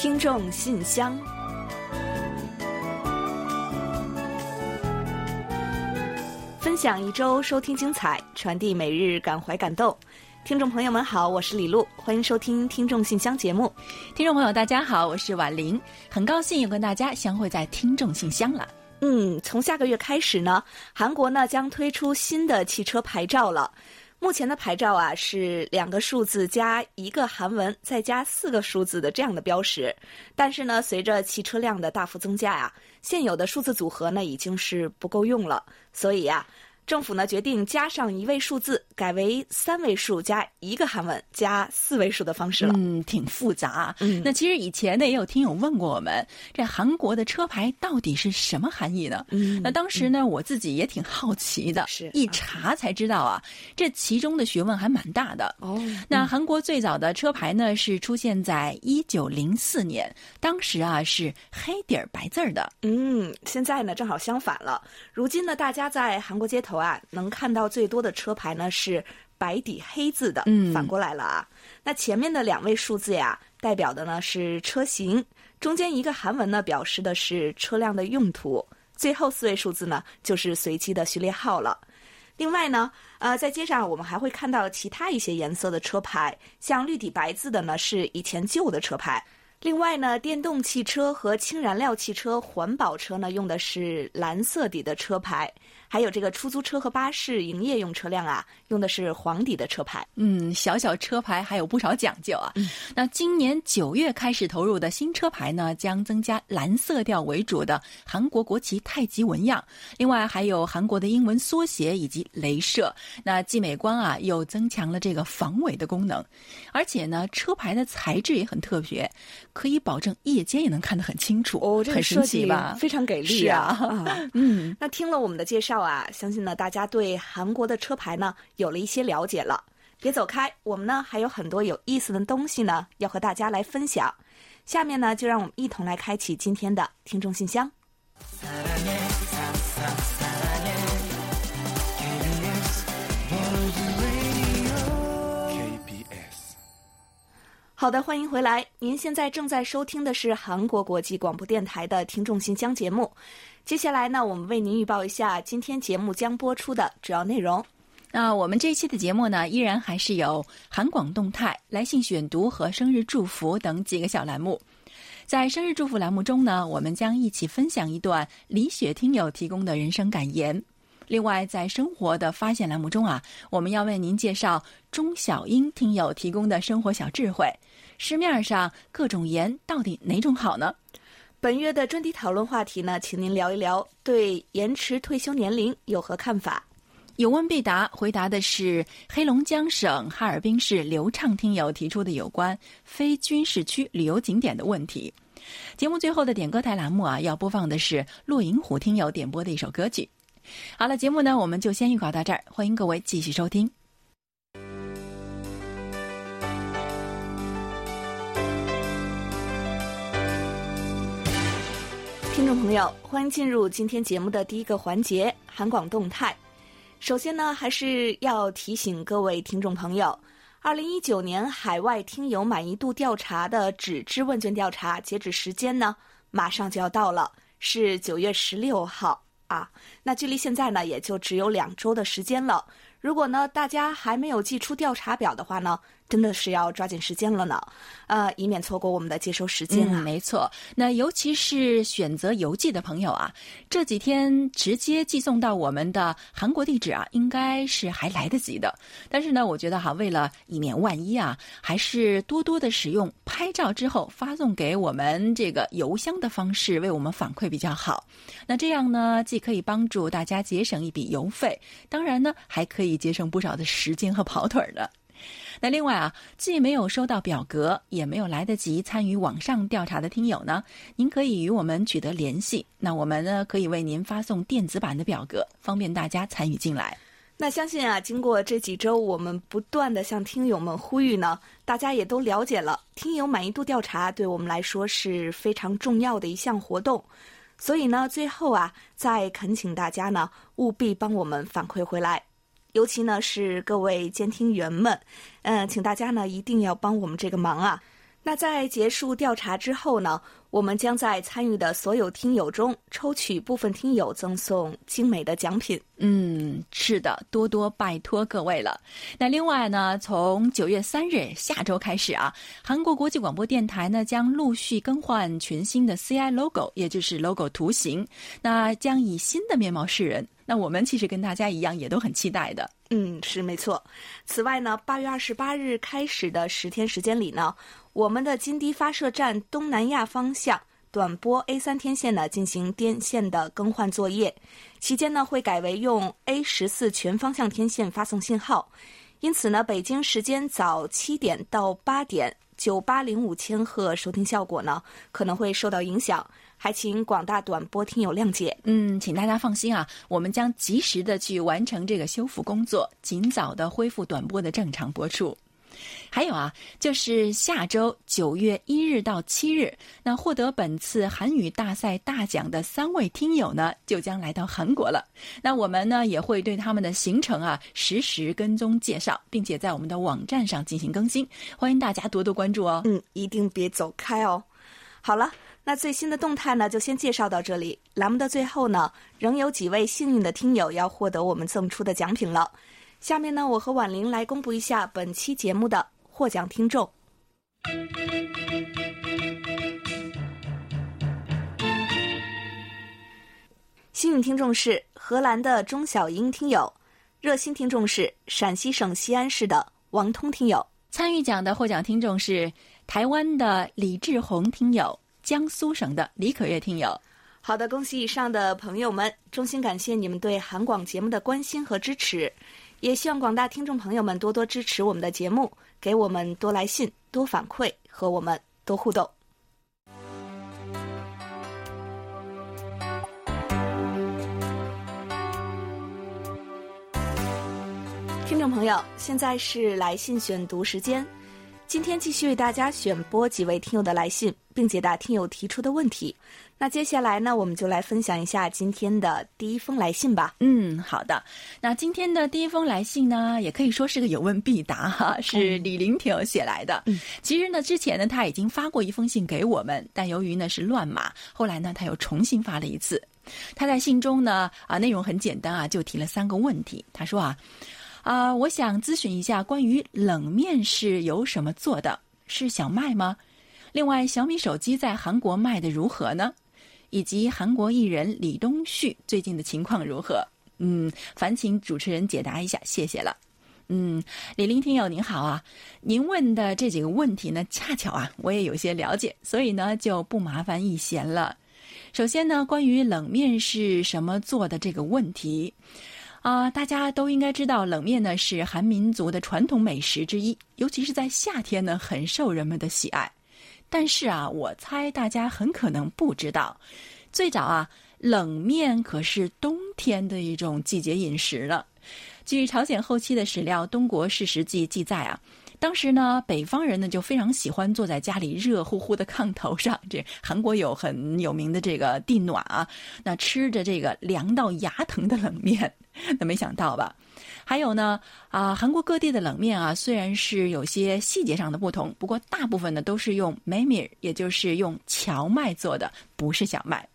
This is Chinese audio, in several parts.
听众信箱，分享一周收听精彩，传递每日感怀感动。听众朋友们好，我是李璐，欢迎收听听众信箱节目。听众朋友大家好，我是婉玲，很高兴又跟大家相会在听众信箱了。嗯，从下个月开始呢，韩国呢将推出新的汽车牌照了。目前的牌照啊是两个数字加一个韩文，再加四个数字的这样的标识。但是呢，随着汽车量的大幅增加呀，现有的数字组合呢已经是不够用了，所以呀。政府呢决定加上一位数字，改为三位数加一个韩文加四位数的方式了。嗯，挺复杂。嗯，那其实以前呢也有听友问过我们，这韩国的车牌到底是什么含义呢？嗯，那当时呢我自己也挺好奇的，是一查才知道啊，这其中的学问还蛮大的。哦，那韩国最早的车牌呢是出现在一九零四年，当时啊是黑底儿白字儿的。嗯，现在呢正好相反了。如今呢，大家在韩国街头啊，能看到最多的车牌呢是白底黑字的。嗯反过来了啊。那前面的两位数字呀，代表的呢是车型，中间一个韩文呢表示的是车辆的用途，最后四位数字呢就是随机的序列号了。另外呢，呃，在街上我们还会看到其他一些颜色的车牌，像绿底白字的呢是以前旧的车牌。另外呢，电动汽车和氢燃料汽车、环保车呢用的是蓝色底的车牌，还有这个出租车和巴士营业用车辆啊用的是黄底的车牌。嗯，小小车牌还有不少讲究啊。那今年九月开始投入的新车牌呢，将增加蓝色调为主的韩国国旗太极纹样，另外还有韩国的英文缩写以及镭射。那既美观啊，又增强了这个防伪的功能。而且呢，车牌的材质也很特别，可以保证夜间也能看得很清楚。哦，这个很设计神奇吧？非常给力啊 嗯，那听了我们的介绍啊，相信呢大家对韩国的车牌呢有了一些了解了。别走开，我们呢还有很多有意思的东西呢要和大家来分享。下面呢就让我们一同来开启今天的听众信箱。好的，欢迎回来。您现在正在收听的是韩国国际广播电台的听众信箱节目。接下来呢，我们为您预报一下今天节目将播出的主要内容。那我们这一期的节目呢，依然还是有韩广动态、来信选读和生日祝福等几个小栏目。在生日祝福栏目中呢，我们将一起分享一段李雪听友提供的人生感言。另外，在生活的发现栏目中啊，我们要为您介绍钟小英听友提供的生活小智慧。市面上各种盐到底哪种好呢？本月的专题讨论话题呢，请您聊一聊对延迟退休年龄有何看法。有问必答，回答的是黑龙江省哈尔滨市刘畅听友提出的有关非军事区旅游景点的问题。节目最后的点歌台栏目啊，要播放的是骆银虎听友点播的一首歌曲。好了，节目呢我们就先预告到这儿，欢迎各位继续收听。听众朋友，欢迎进入今天节目的第一个环节——韩广动态。首先呢，还是要提醒各位听众朋友，二零一九年海外听友满意度调查的纸质问卷调查截止时间呢，马上就要到了，是九月十六号啊。那距离现在呢，也就只有两周的时间了。如果呢，大家还没有寄出调查表的话呢，真的是要抓紧时间了呢，呃，以免错过我们的接收时间啊。没错。那尤其是选择邮寄的朋友啊，这几天直接寄送到我们的韩国地址啊，应该是还来得及的。但是呢，我觉得哈，为了以免万一啊，还是多多的使用拍照之后发送给我们这个邮箱的方式，为我们反馈比较好。那这样呢，既可以帮助大家节省一笔邮费，当然呢，还可以节省不少的时间和跑腿儿的。那另外啊，既没有收到表格，也没有来得及参与网上调查的听友呢，您可以与我们取得联系。那我们呢，可以为您发送电子版的表格，方便大家参与进来。那相信啊，经过这几周我们不断的向听友们呼吁呢，大家也都了解了，听友满意度调查对我们来说是非常重要的一项活动。所以呢，最后啊，再恳请大家呢，务必帮我们反馈回来。尤其呢是各位监听员们，嗯、请大家呢一定要帮我们这个忙啊。那在结束调查之后呢，我们将在参与的所有听友中抽取部分听友赠送精美的奖品。嗯，是的，多多拜托各位了。那另外呢，从九月三日下周开始啊，韩国国际广播电台呢将陆续更换全新的 CI logo，也就是 logo 图形，那将以新的面貌示人。那我们其实跟大家一样，也都很期待的。嗯，是没错。此外呢，八月二十八日开始的十天时间里呢，我们的金堤发射站东南亚方向短波 A 三天线呢进行电线的更换作业，期间呢会改为用 A 十四全方向天线发送信号，因此呢，北京时间早七点到八点，九八零五千赫收听效果呢可能会受到影响。还请广大短波听友谅解。嗯，请大家放心啊，我们将及时的去完成这个修复工作，尽早的恢复短波的正常播出。还有啊，就是下周九月一日到七日，那获得本次韩语大赛大奖的三位听友呢，就将来到韩国了。那我们呢，也会对他们的行程啊实时跟踪介绍，并且在我们的网站上进行更新，欢迎大家多多关注哦。嗯，一定别走开哦。好了。那最新的动态呢，就先介绍到这里。栏目的最后呢，仍有几位幸运的听友要获得我们赠出的奖品了。下面呢，我和婉玲来公布一下本期节目的获奖听众。幸运听众是荷兰的钟小英听友，热心听众是陕西省西安市的王通听友。参与奖的获奖听众是台湾的李志宏听友。江苏省的李可月听友，好的，恭喜以上的朋友们，衷心感谢你们对韩广节目的关心和支持，也希望广大听众朋友们多多支持我们的节目，给我们多来信、多反馈和我们多互动。听众朋友，现在是来信选读时间。今天继续为大家选播几位听友的来信，并解答听友提出的问题。那接下来呢，我们就来分享一下今天的第一封来信吧。嗯，好的。那今天的第一封来信呢，也可以说是个有问必答哈，是李林听友写来的。嗯，其实呢，之前呢他已经发过一封信给我们，但由于呢是乱码，后来呢他又重新发了一次。他在信中呢啊内容很简单啊，就提了三个问题。他说啊。啊，我想咨询一下关于冷面是由什么做的？是小麦吗？另外，小米手机在韩国卖的如何呢？以及韩国艺人李东旭最近的情况如何？嗯，烦请主持人解答一下，谢谢了。嗯，李林听友您好啊，您问的这几个问题呢，恰巧啊，我也有些了解，所以呢就不麻烦一贤了。首先呢，关于冷面是什么做的这个问题。啊，大家都应该知道，冷面呢是韩民族的传统美食之一，尤其是在夏天呢，很受人们的喜爱。但是啊，我猜大家很可能不知道，最早啊，冷面可是冬天的一种季节饮食了。据朝鲜后期的史料《东国事实记》记载啊。当时呢，北方人呢就非常喜欢坐在家里热乎乎的炕头上，这韩国有很有名的这个地暖啊，那吃着这个凉到牙疼的冷面，那没想到吧？还有呢，啊，韩国各地的冷面啊，虽然是有些细节上的不同，不过大部分呢都是用梅米，也就是用荞麦做的，不是小麦。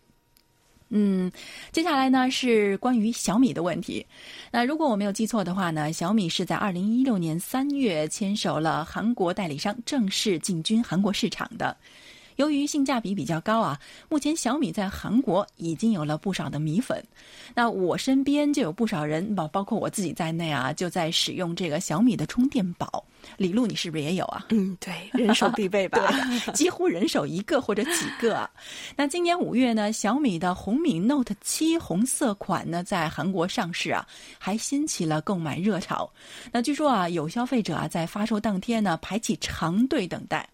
嗯，接下来呢是关于小米的问题。那如果我没有记错的话呢，小米是在二零一六年三月签署了韩国代理商，正式进军韩国市场的。由于性价比比较高啊，目前小米在韩国已经有了不少的米粉。那我身边就有不少人，包包括我自己在内啊，就在使用这个小米的充电宝。李璐，你是不是也有啊？嗯，对，人手必备吧，几乎人手一个或者几个。啊。那今年五月呢，小米的红米 Note 七红色款呢在韩国上市啊，还掀起了购买热潮。那据说啊，有消费者啊在发售当天呢排起长队等待。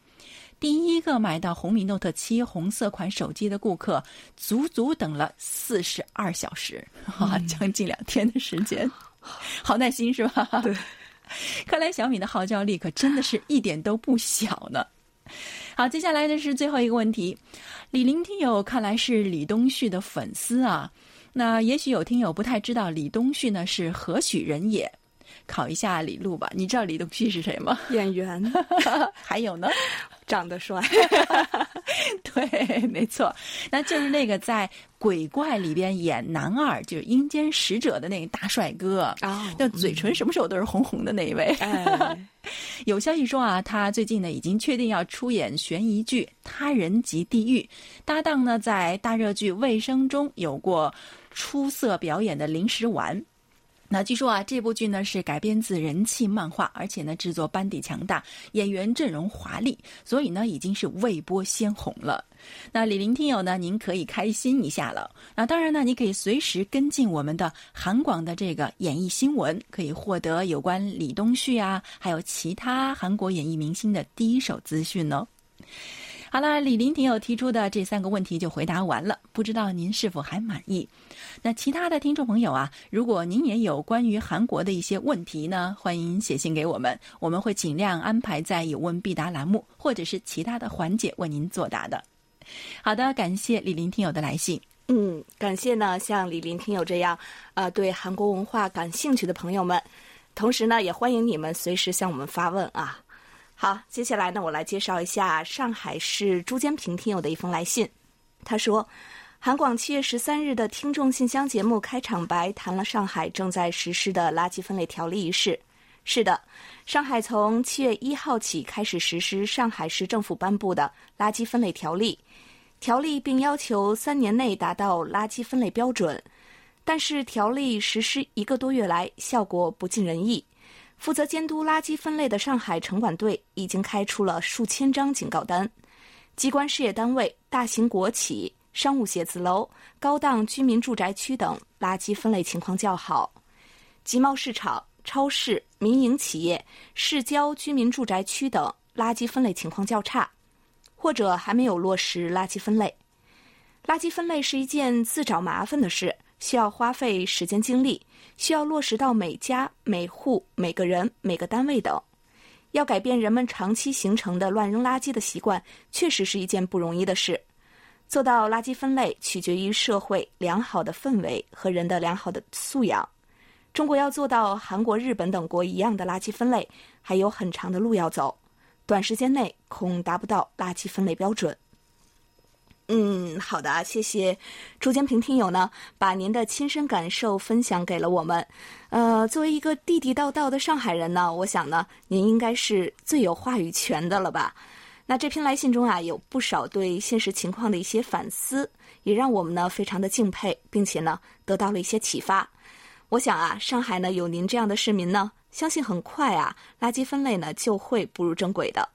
第一个买到红米 Note 七红色款手机的顾客，足足等了四十二小时，啊，将近两天的时间，好耐心是吧？对，看来小米的号召力可真的是一点都不小呢。好，接下来的是最后一个问题，李林听友看来是李东旭的粉丝啊，那也许有听友不太知道李东旭呢是何许人也。考一下李璐吧，你知道李东旭是谁吗？演员，还有呢？长得帅。对，没错，那就是那个在鬼怪里边演男二，就是阴间使者的那个大帅哥啊，那嘴唇什么时候都是红红的那一位。有消息说啊，他最近呢已经确定要出演悬疑剧《他人及地狱》，搭档呢在大热剧《卫生》中有过出色表演的临时完。那据说啊，这部剧呢是改编自人气漫画，而且呢制作班底强大，演员阵容华丽，所以呢已经是未播先红了。那李林听友呢，您可以开心一下了。那当然呢，你可以随时跟进我们的韩广的这个演艺新闻，可以获得有关李东旭啊，还有其他韩国演艺明星的第一手资讯哦。好了，李林听友提出的这三个问题就回答完了，不知道您是否还满意？那其他的听众朋友啊，如果您也有关于韩国的一些问题呢，欢迎写信给我们，我们会尽量安排在有问必答栏目或者是其他的环节为您作答的。好的，感谢李林听友的来信。嗯，感谢呢，像李林听友这样，呃，对韩国文化感兴趣的朋友们，同时呢，也欢迎你们随时向我们发问啊。好，接下来呢，我来介绍一下上海市朱坚平听友的一封来信。他说，韩广七月十三日的听众信箱节目开场白谈了上海正在实施的垃圾分类条例一事。是的，上海从七月一号起开始实施上海市政府颁布的垃圾分类条例，条例并要求三年内达到垃圾分类标准。但是条例实施一个多月来，效果不尽人意。负责监督垃圾分类的上海城管队已经开出了数千张警告单。机关事业单位、大型国企、商务写字楼、高档居民住宅区等垃圾分类情况较好；集贸市场、超市、民营企业、市郊居民住宅区等垃圾分类情况较差，或者还没有落实垃圾分类。垃圾分类是一件自找麻烦的事。需要花费时间精力，需要落实到每家每户每个人每个单位等，要改变人们长期形成的乱扔垃圾的习惯，确实是一件不容易的事。做到垃圾分类，取决于社会良好的氛围和人的良好的素养。中国要做到韩国、日本等国一样的垃圾分类，还有很长的路要走，短时间内恐达不到垃圾分类标准。嗯，好的，谢谢朱坚平听友呢，把您的亲身感受分享给了我们。呃，作为一个地地道道的上海人呢，我想呢，您应该是最有话语权的了吧？那这篇来信中啊，有不少对现实情况的一些反思，也让我们呢非常的敬佩，并且呢得到了一些启发。我想啊，上海呢有您这样的市民呢，相信很快啊，垃圾分类呢就会步入正轨的。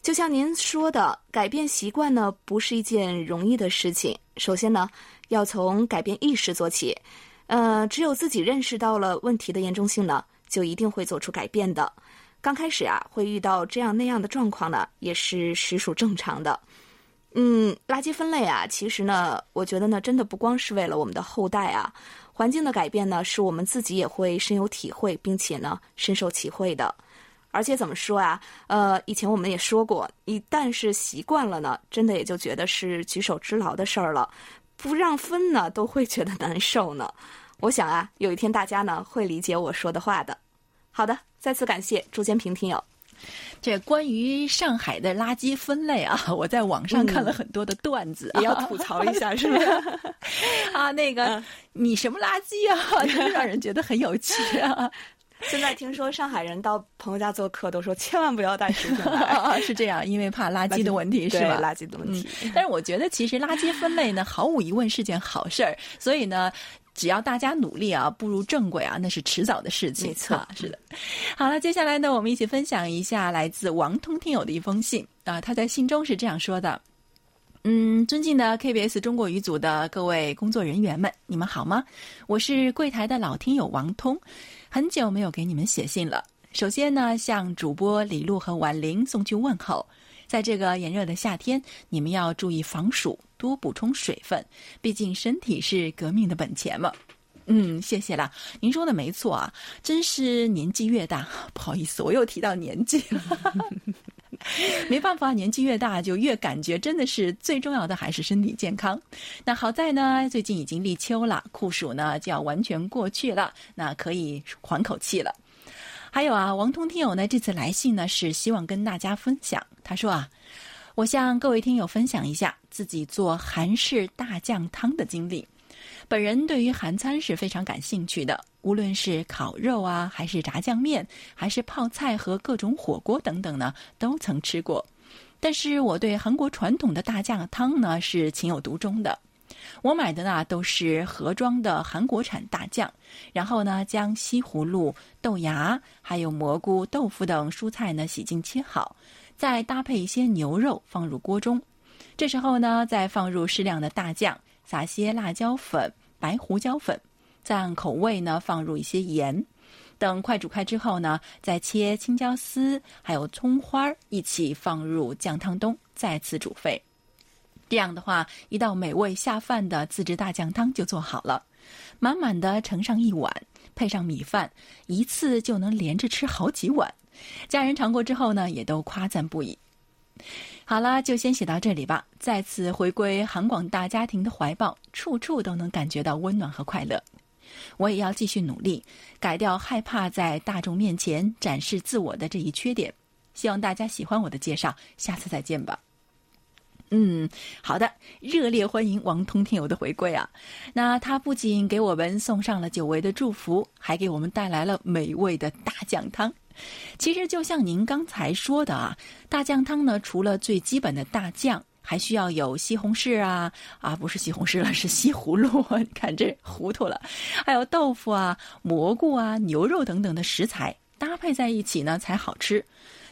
就像您说的，改变习惯呢不是一件容易的事情。首先呢，要从改变意识做起。呃，只有自己认识到了问题的严重性呢，就一定会做出改变的。刚开始啊，会遇到这样那样的状况呢，也是实属正常的。嗯，垃圾分类啊，其实呢，我觉得呢，真的不光是为了我们的后代啊，环境的改变呢，是我们自己也会深有体会，并且呢，深受其惠的。而且怎么说啊？呃，以前我们也说过，一旦是习惯了呢，真的也就觉得是举手之劳的事儿了，不让分呢，都会觉得难受呢。我想啊，有一天大家呢会理解我说的话的。好的，再次感谢朱坚平听友。这关于上海的垃圾分类啊，我在网上看了很多的段子，也要吐槽一下，是吧？啊，那个你什么垃圾啊，真让人觉得很有趣啊。现在听说上海人到朋友家做客都说千万不要带食品来，是这样，因为怕垃圾的问题，是吧？垃圾的问题。但是我觉得其实垃圾分类呢，毫无疑问是件好事儿。所以呢，只要大家努力啊，步入正轨啊，那是迟早的事情。没错，是的。好了，接下来呢，我们一起分享一下来自王通听友的一封信啊。他在信中是这样说的：嗯，尊敬的 KBS 中国语组的各位工作人员们，你们好吗？我是柜台的老听友王通。很久没有给你们写信了。首先呢，向主播李璐和婉玲送去问候。在这个炎热的夏天，你们要注意防暑，多补充水分，毕竟身体是革命的本钱嘛。嗯，谢谢啦。您说的没错啊，真是年纪越大，不好意思，我又提到年纪了。没办法，年纪越大就越感觉真的是最重要的还是身体健康。那好在呢，最近已经立秋了，酷暑呢就要完全过去了，那可以缓口气了。还有啊，王通听友呢这次来信呢是希望跟大家分享，他说啊，我向各位听友分享一下自己做韩式大酱汤的经历。本人对于韩餐是非常感兴趣的，无论是烤肉啊，还是炸酱面，还是泡菜和各种火锅等等呢，都曾吃过。但是我对韩国传统的大酱汤呢是情有独钟的。我买的呢都是盒装的韩国产大酱，然后呢将西葫芦、豆芽、还有蘑菇、豆腐等蔬菜呢洗净切好，再搭配一些牛肉放入锅中。这时候呢再放入适量的大酱，撒些辣椒粉。白胡椒粉，再按口味呢放入一些盐，等快煮开之后呢，再切青椒丝还有葱花一起放入酱汤中，再次煮沸。这样的话，一道美味下饭的自制大酱汤就做好了。满满的盛上一碗，配上米饭，一次就能连着吃好几碗。家人尝过之后呢，也都夸赞不已。好了，就先写到这里吧。再次回归韩广大家庭的怀抱，处处都能感觉到温暖和快乐。我也要继续努力，改掉害怕在大众面前展示自我的这一缺点。希望大家喜欢我的介绍，下次再见吧。嗯，好的，热烈欢迎王通听友的回归啊！那他不仅给我们送上了久违的祝福，还给我们带来了美味的大酱汤。其实就像您刚才说的啊，大酱汤呢，除了最基本的大酱，还需要有西红柿啊啊，不是西红柿了，是西葫芦。你看这糊涂了，还有豆腐啊、蘑菇啊、牛肉等等的食材搭配在一起呢，才好吃。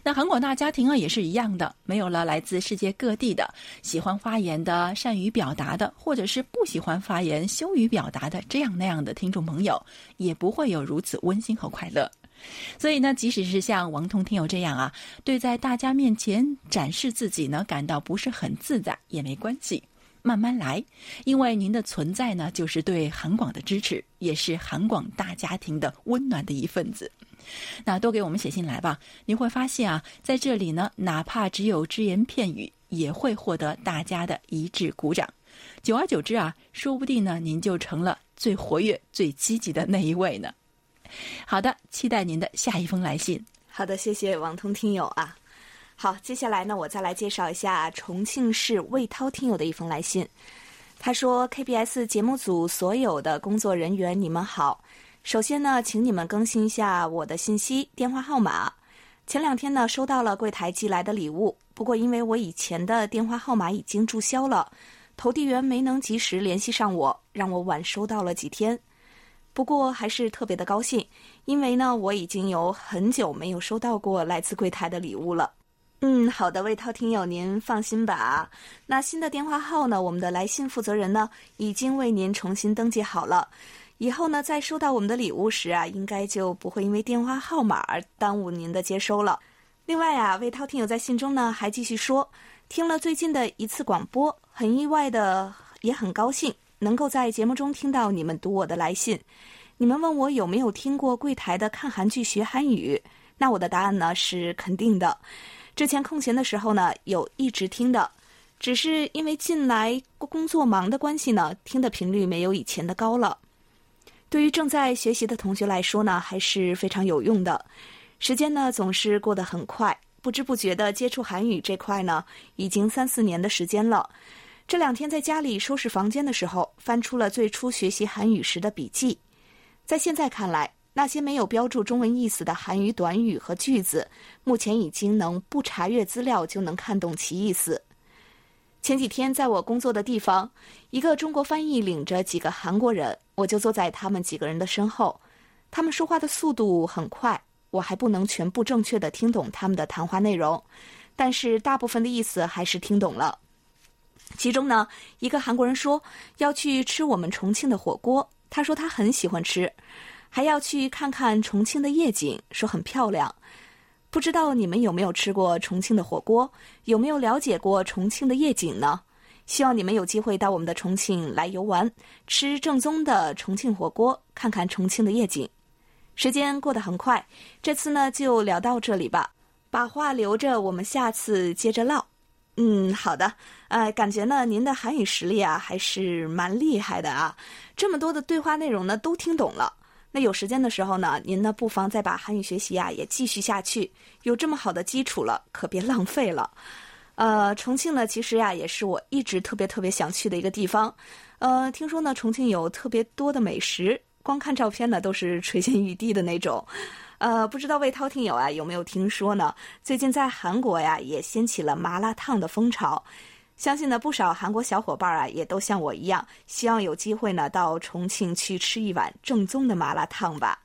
那韩国大家庭啊，也是一样的，没有了来自世界各地的喜欢发言的、善于表达的，或者是不喜欢发言、羞于表达的这样那样的听众朋友，也不会有如此温馨和快乐。所以呢，即使是像王彤听友这样啊，对在大家面前展示自己呢，感到不是很自在也没关系，慢慢来。因为您的存在呢，就是对韩广的支持，也是韩广大家庭的温暖的一份子。那多给我们写信来吧，你会发现啊，在这里呢，哪怕只有只言片语，也会获得大家的一致鼓掌。久而久之啊，说不定呢，您就成了最活跃、最积极的那一位呢。好的，期待您的下一封来信。好的，谢谢王通听友啊。好，接下来呢，我再来介绍一下重庆市魏涛听友的一封来信。他说：“KBS 节目组所有的工作人员，你们好。首先呢，请你们更新一下我的信息、电话号码。前两天呢，收到了柜台寄来的礼物，不过因为我以前的电话号码已经注销了，投递员没能及时联系上我，让我晚收到了几天。”不过还是特别的高兴，因为呢，我已经有很久没有收到过来自柜台的礼物了。嗯，好的，魏涛听友，您放心吧。那新的电话号呢？我们的来信负责人呢已经为您重新登记好了。以后呢，在收到我们的礼物时啊，应该就不会因为电话号码而耽误您的接收了。另外啊，魏涛听友在信中呢还继续说，听了最近的一次广播，很意外的，也很高兴。能够在节目中听到你们读我的来信，你们问我有没有听过柜台的看韩剧学韩语，那我的答案呢是肯定的。之前空闲的时候呢，有一直听的，只是因为近来工作忙的关系呢，听的频率没有以前的高了。对于正在学习的同学来说呢，还是非常有用的。时间呢总是过得很快，不知不觉的接触韩语这块呢，已经三四年的时间了。这两天在家里收拾房间的时候，翻出了最初学习韩语时的笔记。在现在看来，那些没有标注中文意思的韩语短语和句子，目前已经能不查阅资料就能看懂其意思。前几天在我工作的地方，一个中国翻译领着几个韩国人，我就坐在他们几个人的身后。他们说话的速度很快，我还不能全部正确的听懂他们的谈话内容，但是大部分的意思还是听懂了。其中呢，一个韩国人说要去吃我们重庆的火锅，他说他很喜欢吃，还要去看看重庆的夜景，说很漂亮。不知道你们有没有吃过重庆的火锅，有没有了解过重庆的夜景呢？希望你们有机会到我们的重庆来游玩，吃正宗的重庆火锅，看看重庆的夜景。时间过得很快，这次呢就聊到这里吧，把话留着，我们下次接着唠。嗯，好的，呃，感觉呢，您的韩语实力啊还是蛮厉害的啊，这么多的对话内容呢都听懂了。那有时间的时候呢，您呢不妨再把韩语学习啊也继续下去。有这么好的基础了，可别浪费了。呃，重庆呢，其实呀也是我一直特别特别想去的一个地方。呃，听说呢，重庆有特别多的美食，光看照片呢都是垂涎欲滴的那种。呃，不知道魏涛听友啊有没有听说呢？最近在韩国呀也掀起了麻辣烫的风潮，相信呢不少韩国小伙伴啊也都像我一样，希望有机会呢到重庆去吃一碗正宗的麻辣烫吧。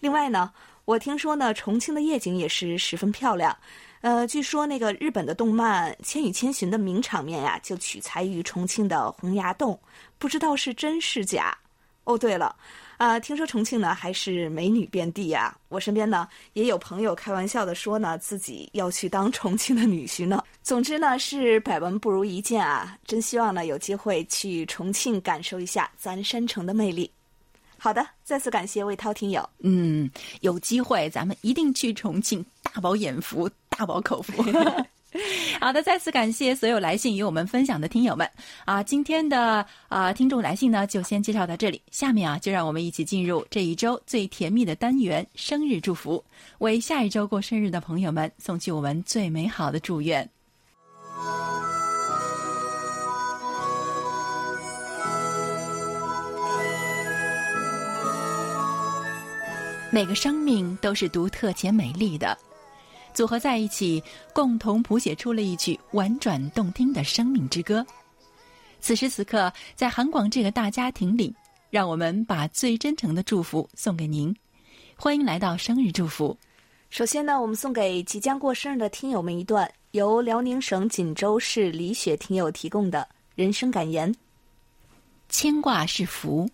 另外呢，我听说呢重庆的夜景也是十分漂亮。呃，据说那个日本的动漫《千与千寻》的名场面呀，就取材于重庆的洪崖洞，不知道是真是假。哦，对了，啊，听说重庆呢还是美女遍地呀。我身边呢也有朋友开玩笑的说呢，自己要去当重庆的女婿呢。总之呢是百闻不如一见啊，真希望呢有机会去重庆感受一下咱山城的魅力。好的，再次感谢魏涛听友。嗯，有机会咱们一定去重庆，大饱眼福，大饱口福。好的，再次感谢所有来信与我们分享的听友们啊！今天的啊听众来信呢，就先介绍到这里。下面啊，就让我们一起进入这一周最甜蜜的单元——生日祝福，为下一周过生日的朋友们送去我们最美好的祝愿。每个生命都是独特且美丽的，组合在一起，共同谱写出了一曲婉转动听的生命之歌。此时此刻，在韩广这个大家庭里，让我们把最真诚的祝福送给您。欢迎来到生日祝福。首先呢，我们送给即将过生日的听友们一段由辽宁省锦州市李雪听友提供的人生感言：牵挂是福，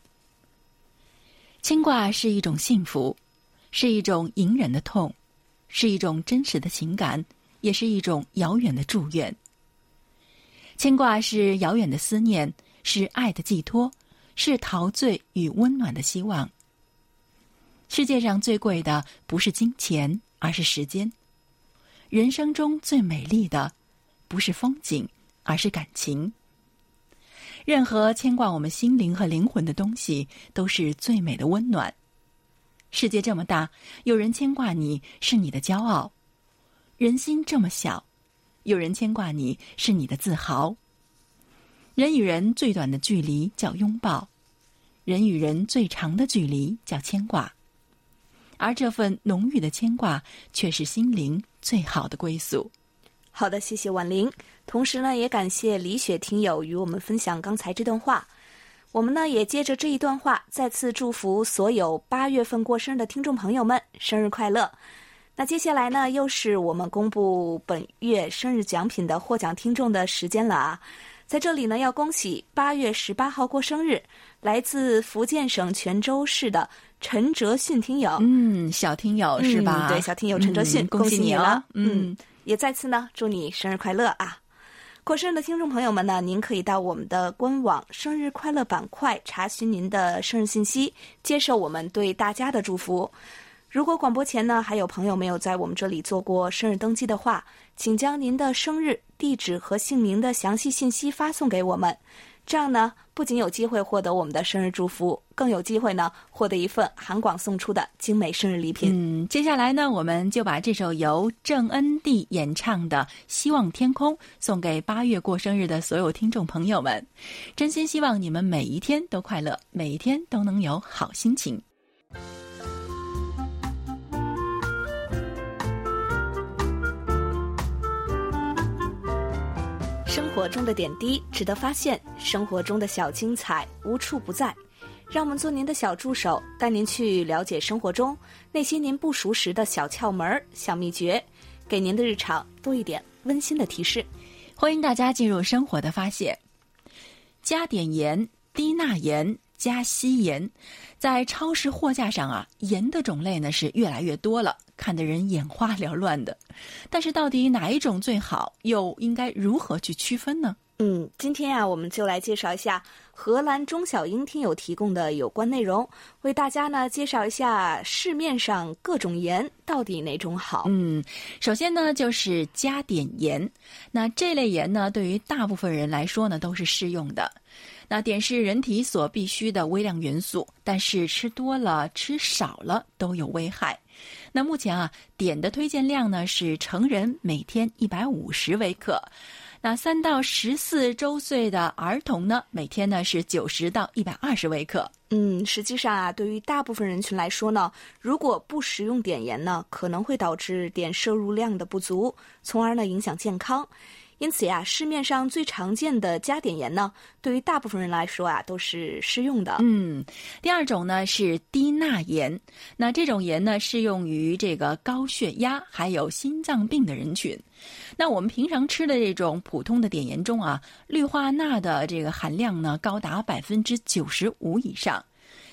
牵挂是一种幸福。是一种隐忍的痛，是一种真实的情感，也是一种遥远的祝愿。牵挂是遥远的思念，是爱的寄托，是陶醉与温暖的希望。世界上最贵的不是金钱，而是时间。人生中最美丽的不是风景，而是感情。任何牵挂我们心灵和灵魂的东西，都是最美的温暖。世界这么大，有人牵挂你是你的骄傲；人心这么小，有人牵挂你是你的自豪。人与人最短的距离叫拥抱，人与人最长的距离叫牵挂，而这份浓郁的牵挂，却是心灵最好的归宿。好的，谢谢婉玲，同时呢，也感谢李雪听友与我们分享刚才这段话。我们呢也接着这一段话，再次祝福所有八月份过生日的听众朋友们生日快乐。那接下来呢，又是我们公布本月生日奖品的获奖听众的时间了啊！在这里呢，要恭喜八月十八号过生日，来自福建省泉州市的陈哲迅听友。嗯，小听友是吧？对，小听友陈哲迅，恭喜你了。嗯，也再次呢，祝你生日快乐啊！过生日的听众朋友们呢，您可以到我们的官网“生日快乐”板块查询您的生日信息，接受我们对大家的祝福。如果广播前呢还有朋友没有在我们这里做过生日登记的话，请将您的生日、地址和姓名的详细信息发送给我们。这样呢，不仅有机会获得我们的生日祝福，更有机会呢获得一份韩广送出的精美生日礼品。嗯，接下来呢，我们就把这首由郑恩地演唱的《希望天空》送给八月过生日的所有听众朋友们。真心希望你们每一天都快乐，每一天都能有好心情。生活中的点滴值得发现，生活中的小精彩无处不在。让我们做您的小助手，带您去了解生活中那些您不熟识的小窍门、小秘诀，给您的日常多一点温馨的提示。欢迎大家进入生活的发现。加点盐，低钠盐。加稀盐，在超市货架上啊，盐的种类呢是越来越多了，看得人眼花缭乱的。但是到底哪一种最好，又应该如何去区分呢？嗯，今天啊，我们就来介绍一下荷兰中小英听友提供的有关内容，为大家呢介绍一下市面上各种盐到底哪种好。嗯，首先呢就是加碘盐，那这类盐呢对于大部分人来说呢都是适用的。那碘是人体所必需的微量元素，但是吃多了、吃少了都有危害。那目前啊，碘的推荐量呢是成人每天一百五十微克。那三到十四周岁的儿童呢，每天呢是九十到一百二十微克。嗯，实际上啊，对于大部分人群来说呢，如果不食用碘盐呢，可能会导致碘摄入量的不足，从而呢影响健康。因此呀，市面上最常见的加碘盐呢，对于大部分人来说啊，都是适用的。嗯，第二种呢是低钠盐，那这种盐呢适用于这个高血压还有心脏病的人群。那我们平常吃的这种普通的碘盐中啊，氯化钠的这个含量呢高达百分之九十五以上。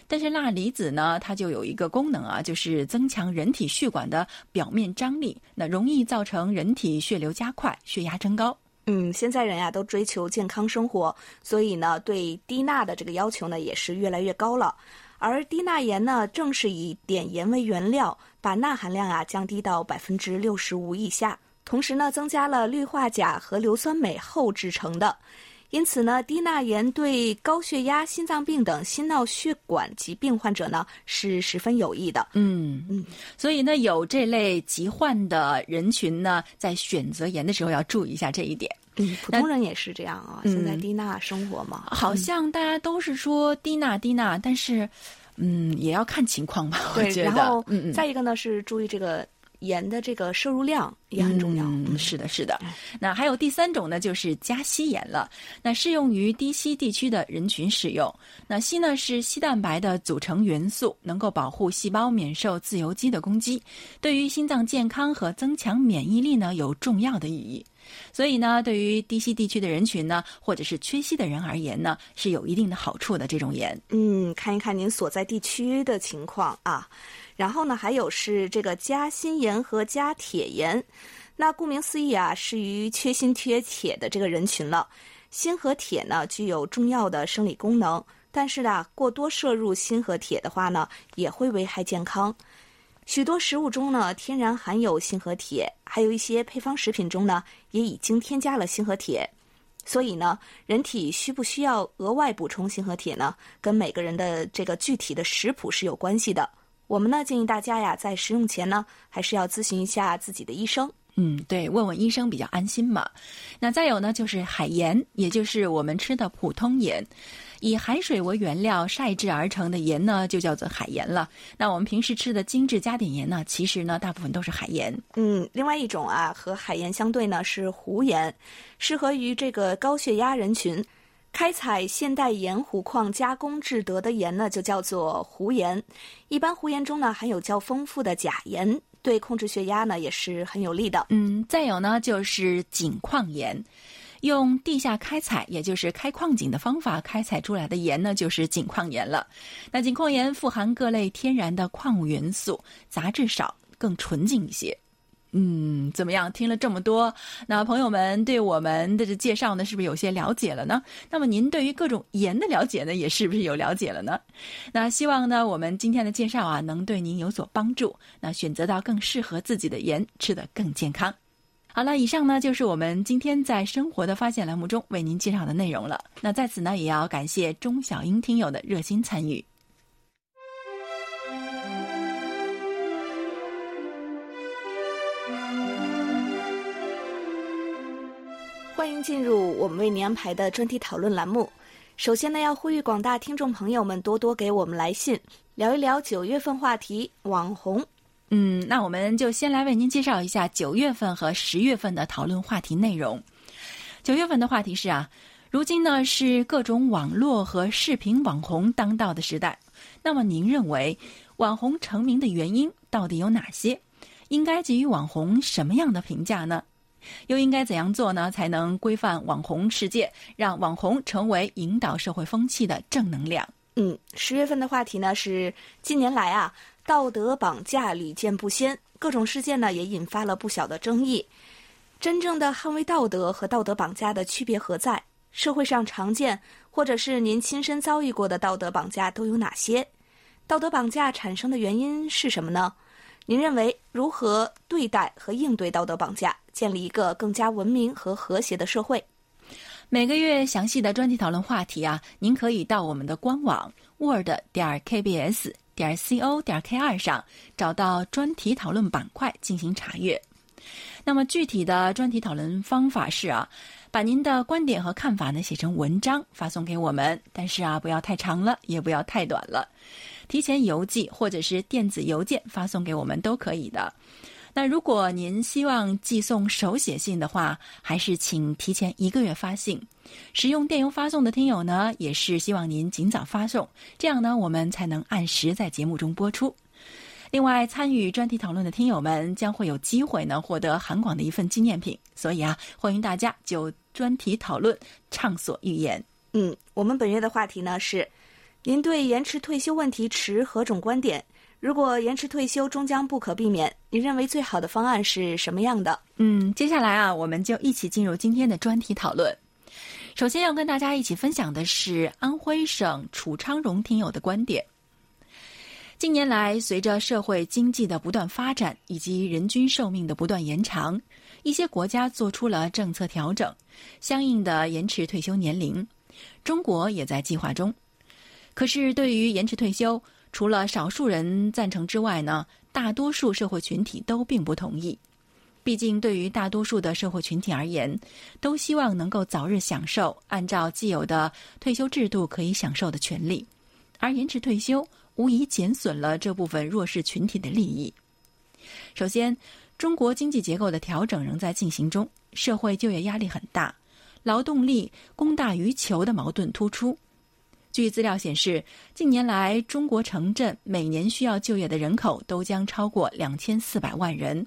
但是钠离子呢，它就有一个功能啊，就是增强人体血管的表面张力，那容易造成人体血流加快、血压升高。嗯，现在人呀都追求健康生活，所以呢，对低钠的这个要求呢也是越来越高了。而低钠盐呢，正是以碘盐为原料，把钠含量啊降低到百分之六十五以下，同时呢，增加了氯化钾和硫酸镁后制成的。因此呢，低钠盐对高血压、心脏病等心脑血管疾病患者呢是十分有益的。嗯嗯，所以呢，有这类疾患的人群呢，在选择盐的时候要注意一下这一点。嗯，普通人也是这样啊。现在低钠生活嘛，好像大家都是说低钠低钠，但是嗯，也要看情况吧。对，然后嗯嗯再一个呢是注意这个。盐的这个摄入量也很重要。嗯，是的，是的。那还有第三种呢，就是加硒盐了。那适用于低硒地区的人群使用。那硒呢是硒蛋白的组成元素，能够保护细胞免受自由基的攻击，对于心脏健康和增强免疫力呢有重要的意义。所以呢，对于低硒地区的人群呢，或者是缺硒的人而言呢，是有一定的好处的。这种盐，嗯，看一看您所在地区的情况啊。然后呢，还有是这个加锌盐和加铁盐，那顾名思义啊，是于缺锌缺铁的这个人群了。锌和铁呢，具有重要的生理功能，但是呢，过多摄入锌和铁的话呢，也会危害健康。许多食物中呢，天然含有锌和铁，还有一些配方食品中呢，也已经添加了锌和铁。所以呢，人体需不需要额外补充锌和铁呢？跟每个人的这个具体的食谱是有关系的。我们呢建议大家呀，在食用前呢，还是要咨询一下自己的医生。嗯，对，问问医生比较安心嘛。那再有呢，就是海盐，也就是我们吃的普通盐，以海水为原料晒制而成的盐呢，就叫做海盐了。那我们平时吃的精致加碘盐呢，其实呢，大部分都是海盐。嗯，另外一种啊，和海盐相对呢，是湖盐，适合于这个高血压人群。开采现代盐湖矿加工制得的盐呢，就叫做湖盐。一般湖盐中呢，含有较丰富的钾盐，对控制血压呢也是很有利的。嗯，再有呢就是井矿盐，用地下开采，也就是开矿井的方法开采出来的盐呢，就是井矿盐了。那井矿盐富含各类天然的矿物元素，杂质少，更纯净一些。嗯，怎么样？听了这么多，那朋友们对我们的这介绍呢，是不是有些了解了呢？那么您对于各种盐的了解呢，也是不是有了解了呢？那希望呢，我们今天的介绍啊，能对您有所帮助，那选择到更适合自己的盐，吃得更健康。好了，以上呢就是我们今天在生活的发现栏目中为您介绍的内容了。那在此呢，也要感谢钟小英听友的热心参与。进入我们为您安排的专题讨论栏目。首先呢，要呼吁广大听众朋友们多多给我们来信，聊一聊九月份话题网红。嗯，那我们就先来为您介绍一下九月份和十月份的讨论话题内容。九月份的话题是啊，如今呢是各种网络和视频网红当道的时代。那么您认为网红成名的原因到底有哪些？应该给予网红什么样的评价呢？又应该怎样做呢？才能规范网红世界，让网红成为引导社会风气的正能量？嗯，十月份的话题呢是近年来啊，道德绑架屡见不鲜，各种事件呢也引发了不小的争议。真正的捍卫道德和道德绑架的区别何在？社会上常见或者是您亲身遭遇过的道德绑架都有哪些？道德绑架产生的原因是什么呢？您认为如何对待和应对道德绑架，建立一个更加文明和和谐的社会？每个月详细的专题讨论话题啊，您可以到我们的官网 word 点 kbs 点 co 点 k 二上找到专题讨论板块进行查阅。那么具体的专题讨论方法是啊，把您的观点和看法呢写成文章发送给我们，但是啊不要太长了，也不要太短了，提前邮寄或者是电子邮件发送给我们都可以的。那如果您希望寄送手写信的话，还是请提前一个月发信。使用电邮发送的听友呢，也是希望您尽早发送，这样呢，我们才能按时在节目中播出。另外，参与专题讨论的听友们将会有机会呢，获得韩广的一份纪念品。所以啊，欢迎大家就专题讨论畅所欲言。嗯，我们本月的话题呢是：您对延迟退休问题持何种观点？如果延迟退休终将不可避免，你认为最好的方案是什么样的？嗯，接下来啊，我们就一起进入今天的专题讨论。首先要跟大家一起分享的是安徽省楚昌荣听友的观点。近年来，随着社会经济的不断发展以及人均寿命的不断延长，一些国家做出了政策调整，相应的延迟退休年龄。中国也在计划中。可是，对于延迟退休，除了少数人赞成之外呢，大多数社会群体都并不同意。毕竟，对于大多数的社会群体而言，都希望能够早日享受按照既有的退休制度可以享受的权利，而延迟退休无疑减损了这部分弱势群体的利益。首先，中国经济结构的调整仍在进行中，社会就业压力很大，劳动力供大于求的矛盾突出。据资料显示，近年来中国城镇每年需要就业的人口都将超过两千四百万人，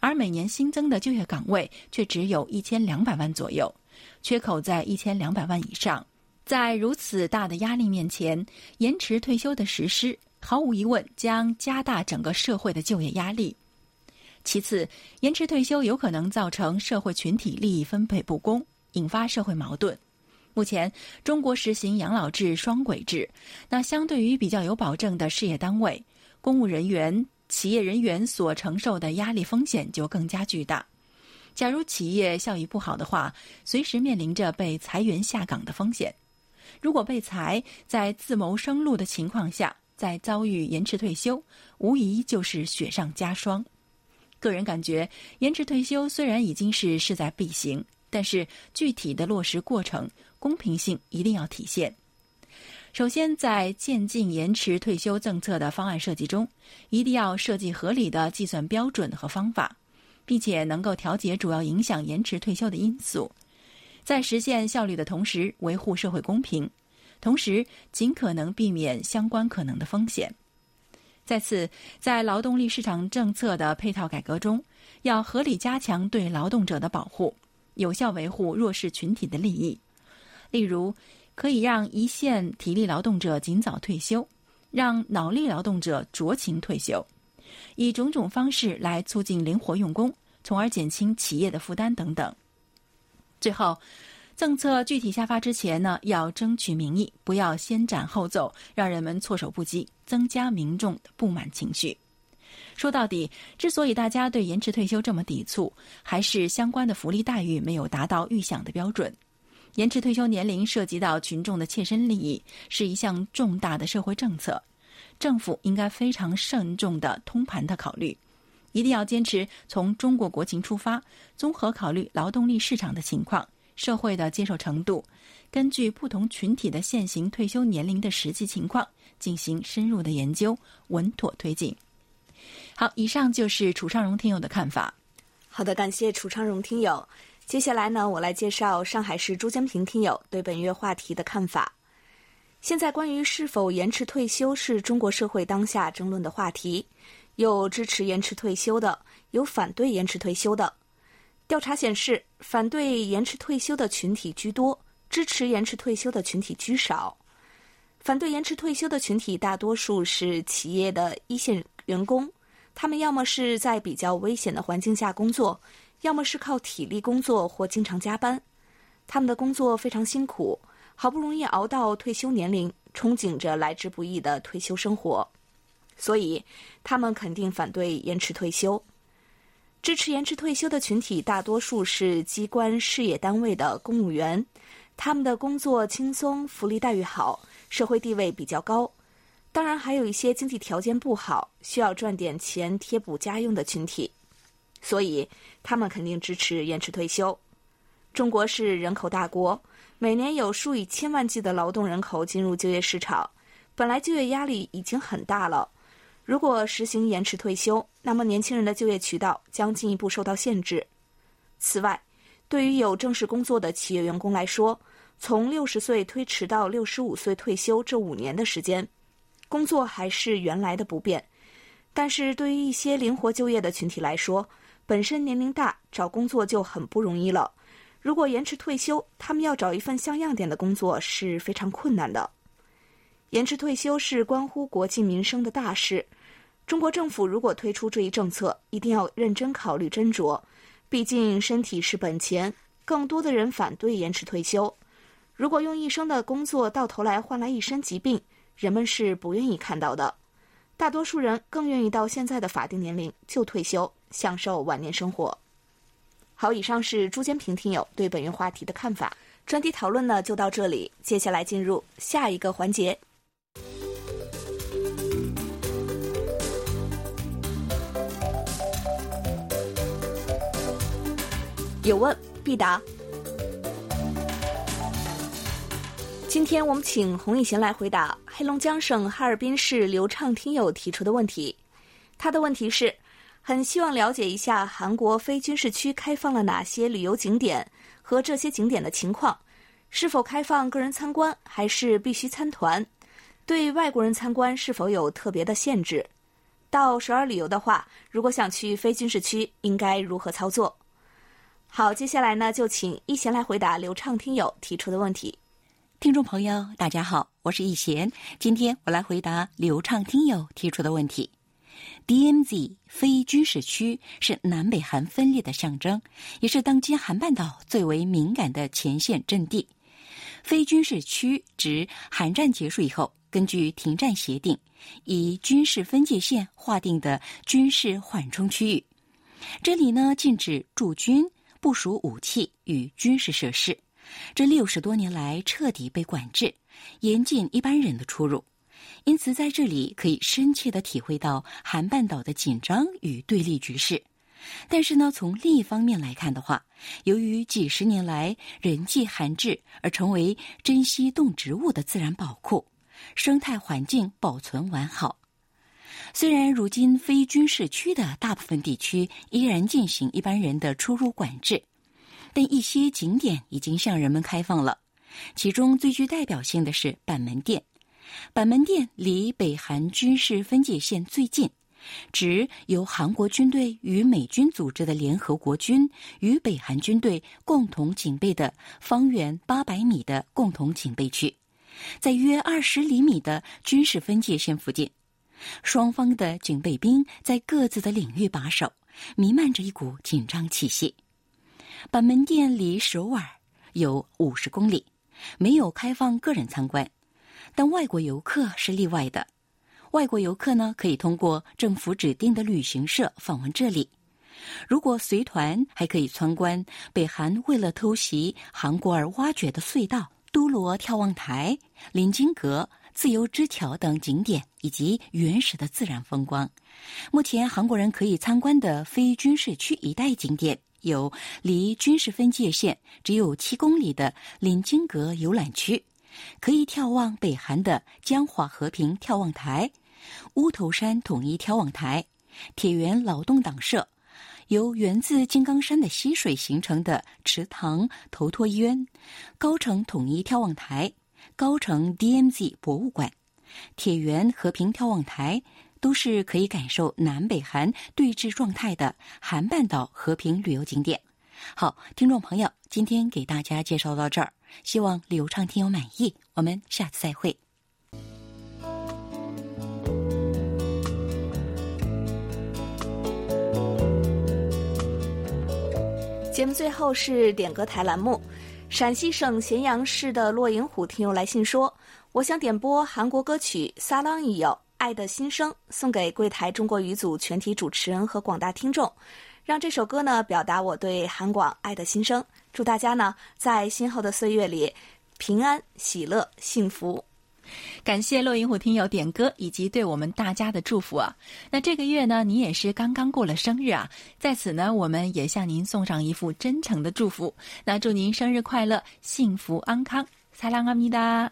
而每年新增的就业岗位却只有一千两百万左右，缺口在一千两百万以上。在如此大的压力面前，延迟退休的实施毫无疑问将加大整个社会的就业压力。其次，延迟退休有可能造成社会群体利益分配不公，引发社会矛盾。目前，中国实行养老制双轨制，那相对于比较有保证的事业单位，公务人员、企业人员所承受的压力风险就更加巨大。假如企业效益不好的话，随时面临着被裁员下岗的风险。如果被裁，在自谋生路的情况下再遭遇延迟退休，无疑就是雪上加霜。个人感觉，延迟退休虽然已经是势在必行，但是具体的落实过程。公平性一定要体现。首先，在渐进延迟退休政策的方案设计中，一定要设计合理的计算标准和方法，并且能够调节主要影响延迟退休的因素，在实现效率的同时维护社会公平，同时尽可能避免相关可能的风险。再次，在劳动力市场政策的配套改革中，要合理加强对劳动者的保护，有效维护弱势群体的利益。例如，可以让一线体力劳动者尽早退休，让脑力劳动者酌情退休，以种种方式来促进灵活用工，从而减轻企业的负担等等。最后，政策具体下发之前呢，要争取民意，不要先斩后奏，让人们措手不及，增加民众的不满情绪。说到底，之所以大家对延迟退休这么抵触，还是相关的福利待遇没有达到预想的标准。延迟退休年龄涉及到群众的切身利益，是一项重大的社会政策，政府应该非常慎重的通盘的考虑，一定要坚持从中国国情出发，综合考虑劳动力市场的情况、社会的接受程度，根据不同群体的现行退休年龄的实际情况进行深入的研究，稳妥推进。好，以上就是楚昌荣听友的看法。好的，感谢楚昌荣听友。接下来呢，我来介绍上海市朱江平听友对本月话题的看法。现在关于是否延迟退休是中国社会当下争论的话题，有支持延迟退休的，有反对延迟退休的。调查显示，反对延迟退休的群体居多，支持延迟退休的群体居少。反对延迟退休的群体大多数是企业的一线员工，他们要么是在比较危险的环境下工作。要么是靠体力工作或经常加班，他们的工作非常辛苦，好不容易熬到退休年龄，憧憬着来之不易的退休生活，所以他们肯定反对延迟退休。支持延迟退休的群体大多数是机关事业单位的公务员，他们的工作轻松，福利待遇好，社会地位比较高。当然，还有一些经济条件不好，需要赚点钱贴补家用的群体，所以他们肯定支持延迟退休。中国是人口大国，每年有数以千万计的劳动人口进入就业市场，本来就业压力已经很大了。如果实行延迟退休，那么年轻人的就业渠道将进一步受到限制。此外，对于有正式工作的企业员工来说，从六十岁推迟到六十五岁退休这五年的时间。工作还是原来的不变，但是对于一些灵活就业的群体来说，本身年龄大，找工作就很不容易了。如果延迟退休，他们要找一份像样点的工作是非常困难的。延迟退休是关乎国计民生的大事，中国政府如果推出这一政策，一定要认真考虑斟酌。毕竟身体是本钱，更多的人反对延迟退休。如果用一生的工作到头来换来一身疾病，人们是不愿意看到的，大多数人更愿意到现在的法定年龄就退休，享受晚年生活。好，以上是朱坚平听友对本月话题的看法。专题讨论呢就到这里，接下来进入下一个环节。有问必答。今天我们请洪以贤来回答黑龙江省哈尔滨市刘畅听友提出的问题。他的问题是：很希望了解一下韩国非军事区开放了哪些旅游景点和这些景点的情况，是否开放个人参观，还是必须参团？对外国人参观是否有特别的限制？到首尔旅游的话，如果想去非军事区，应该如何操作？好，接下来呢，就请一贤来回答刘畅听友提出的问题。听众朋友，大家好，我是易贤。今天我来回答流畅听友提出的问题。DMZ 非军事区是南北韩分裂的象征，也是当今韩半岛最为敏感的前线阵地。非军事区指韩战结束以后，根据停战协定以军事分界线划定的军事缓冲区域。这里呢，禁止驻军、部署武器与军事设施。这六十多年来彻底被管制，严禁一般人的出入，因此在这里可以深切的体会到韩半岛的紧张与对立局势。但是呢，从另一方面来看的话，由于几十年来人迹罕至而成为珍稀动植物的自然宝库，生态环境保存完好。虽然如今非军事区的大部分地区依然进行一般人的出入管制。但一些景点已经向人们开放了，其中最具代表性的是板门店。板门店离北韩军事分界线最近，指由韩国军队与美军组织的联合国军与北韩军队共同警备的方圆八百米的共同警备区，在约二十厘米的军事分界线附近，双方的警备兵在各自的领域把守，弥漫着一股紧张气息。板门店离首尔有五十公里，没有开放个人参观，但外国游客是例外的。外国游客呢，可以通过政府指定的旅行社访问这里。如果随团，还可以参观北韩为了偷袭韩国而挖掘的隧道、都罗眺望台、临津阁、自由之桥等景点，以及原始的自然风光。目前，韩国人可以参观的非军事区一带景点。有离军事分界线只有七公里的临津阁游览区，可以眺望北韩的江华和平眺望台、乌头山统一眺望台、铁原劳动党社，由源自金刚山的溪水形成的池塘头托渊、高城统一眺望台、高城 DMZ 博物馆、铁原和平眺望台。都是可以感受南北韩对峙状态的韩半岛和平旅游景点。好，听众朋友，今天给大家介绍到这儿，希望流畅听友满意。我们下次再会。节目最后是点歌台栏目。陕西省咸阳市的骆银虎听友来信说：“我想点播韩国歌曲《撒浪》一友。”爱的心声送给柜台中国语组全体主持人和广大听众，让这首歌呢表达我对韩广爱的心声。祝大家呢在今后的岁月里平安、喜乐、幸福。感谢骆银虎听友点歌以及对我们大家的祝福啊！那这个月呢，你也是刚刚过了生日啊，在此呢，我们也向您送上一副真诚的祝福。那祝您生日快乐，幸福安康，擦亮阿咪达。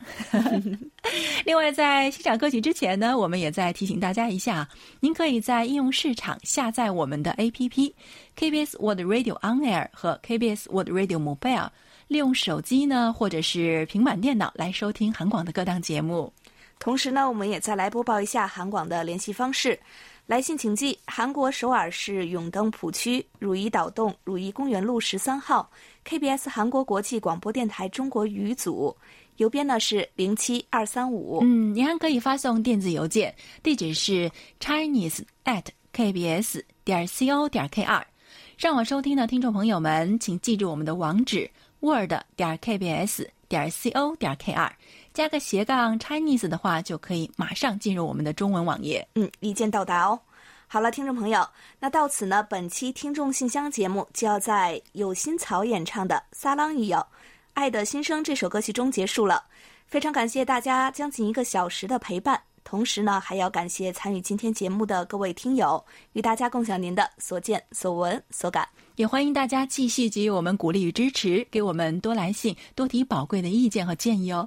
另外，在欣赏歌曲之前呢，我们也再提醒大家一下，您可以在应用市场下载我们的 APP KBS World Radio On Air 和 KBS World Radio Mobile，利用手机呢或者是平板电脑来收听韩广的各档节目。同时呢，我们也再来播报一下韩广的联系方式。来信请寄韩国首尔市永登浦区汝矣岛洞汝矣公园路十三号 KBS 韩国国际广播电台中国语组，邮编呢是零七二三五。嗯，您还可以发送电子邮件，地址是 chinese at kbs 点 co 点 kr。上网收听的听众朋友们，请记住我们的网址。word 点 kbs 点 co 点 kr 加个斜杠 Chinese 的话，就可以马上进入我们的中文网页。嗯，一键到达哦。好了，听众朋友，那到此呢，本期听众信箱节目就要在有心草演唱的《撒浪一友爱的心声》这首歌曲中结束了。非常感谢大家将近一个小时的陪伴。同时呢，还要感谢参与今天节目的各位听友，与大家共享您的所见所闻所感。也欢迎大家继续给予我们鼓励与支持，给我们多来信，多提宝贵的意见和建议哦。